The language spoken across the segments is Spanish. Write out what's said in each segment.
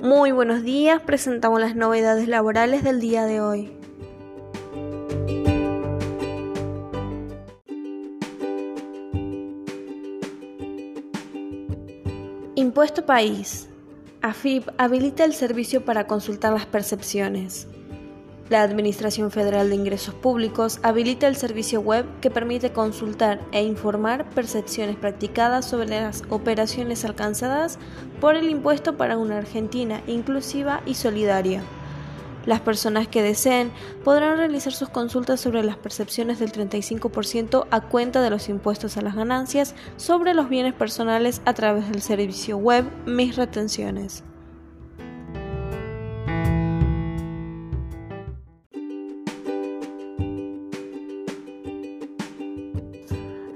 Muy buenos días, presentamos las novedades laborales del día de hoy. Impuesto País. AFIP habilita el servicio para consultar las percepciones. La Administración Federal de Ingresos Públicos habilita el servicio web que permite consultar e informar percepciones practicadas sobre las operaciones alcanzadas por el impuesto para una Argentina inclusiva y solidaria. Las personas que deseen podrán realizar sus consultas sobre las percepciones del 35% a cuenta de los impuestos a las ganancias sobre los bienes personales a través del servicio web Mis Retenciones.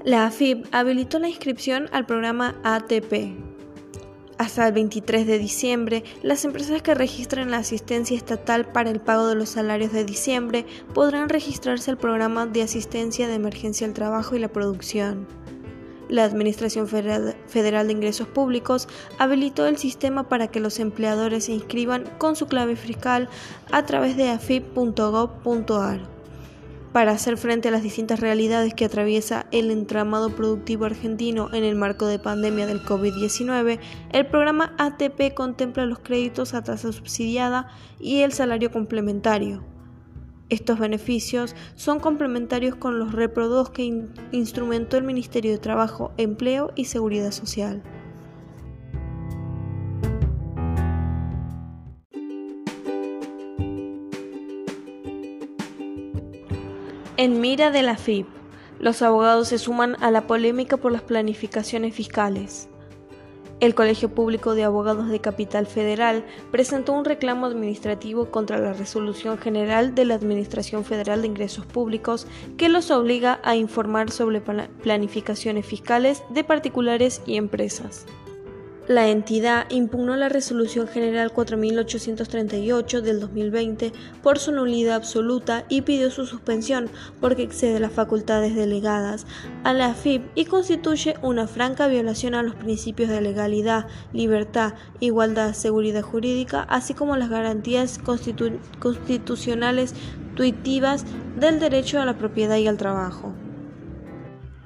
La AFIP habilitó la inscripción al programa ATP. Hasta el 23 de diciembre, las empresas que registren la asistencia estatal para el pago de los salarios de diciembre podrán registrarse al programa de asistencia de emergencia al trabajo y la producción. La Administración Federal de Ingresos Públicos habilitó el sistema para que los empleadores se inscriban con su clave fiscal a través de afip.gov.ar para hacer frente a las distintas realidades que atraviesa el entramado productivo argentino en el marco de pandemia del COVID-19, el programa ATP contempla los créditos a tasa subsidiada y el salario complementario. Estos beneficios son complementarios con los reprodos que instrumentó el Ministerio de Trabajo, Empleo y Seguridad Social. En mira de la FIP, los abogados se suman a la polémica por las planificaciones fiscales. El Colegio Público de Abogados de Capital Federal presentó un reclamo administrativo contra la Resolución General de la Administración Federal de Ingresos Públicos que los obliga a informar sobre planificaciones fiscales de particulares y empresas. La entidad impugnó la Resolución General 4838 del 2020 por su nulidad absoluta y pidió su suspensión porque excede las facultades delegadas a la AFIP y constituye una franca violación a los principios de legalidad, libertad, igualdad, seguridad jurídica, así como las garantías constitucionales tuitivas del derecho a la propiedad y al trabajo.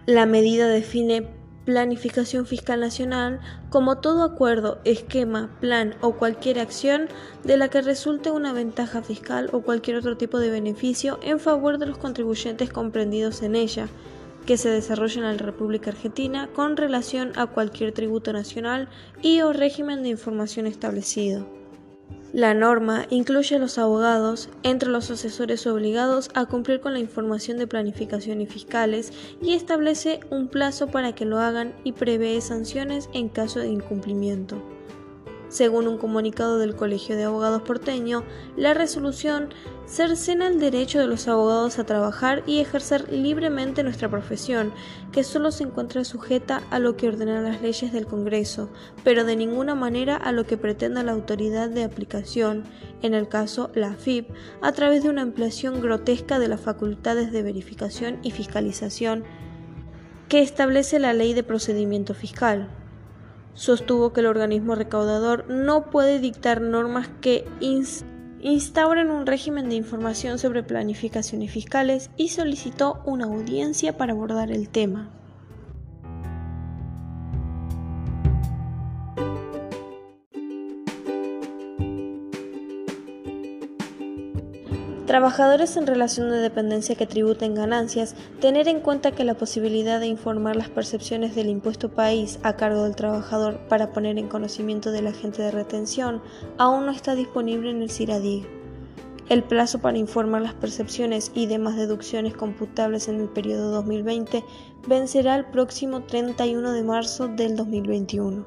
La medida define planificación fiscal nacional como todo acuerdo, esquema, plan o cualquier acción de la que resulte una ventaja fiscal o cualquier otro tipo de beneficio en favor de los contribuyentes comprendidos en ella, que se desarrolla en la República Argentina con relación a cualquier tributo nacional y o régimen de información establecido. La norma incluye a los abogados entre los asesores obligados a cumplir con la información de planificación y fiscales y establece un plazo para que lo hagan y prevé sanciones en caso de incumplimiento. Según un comunicado del Colegio de Abogados porteño, la resolución cercena el derecho de los abogados a trabajar y ejercer libremente nuestra profesión, que solo se encuentra sujeta a lo que ordenan las leyes del Congreso, pero de ninguna manera a lo que pretenda la autoridad de aplicación, en el caso la AFIP, a través de una ampliación grotesca de las facultades de verificación y fiscalización que establece la Ley de Procedimiento Fiscal sostuvo que el organismo recaudador no puede dictar normas que instauren un régimen de información sobre planificaciones fiscales y solicitó una audiencia para abordar el tema. Trabajadores en relación de dependencia que tributen ganancias, tener en cuenta que la posibilidad de informar las percepciones del impuesto país a cargo del trabajador para poner en conocimiento del agente de retención aún no está disponible en el CIRADIG. El plazo para informar las percepciones y demás deducciones computables en el periodo 2020 vencerá el próximo 31 de marzo del 2021.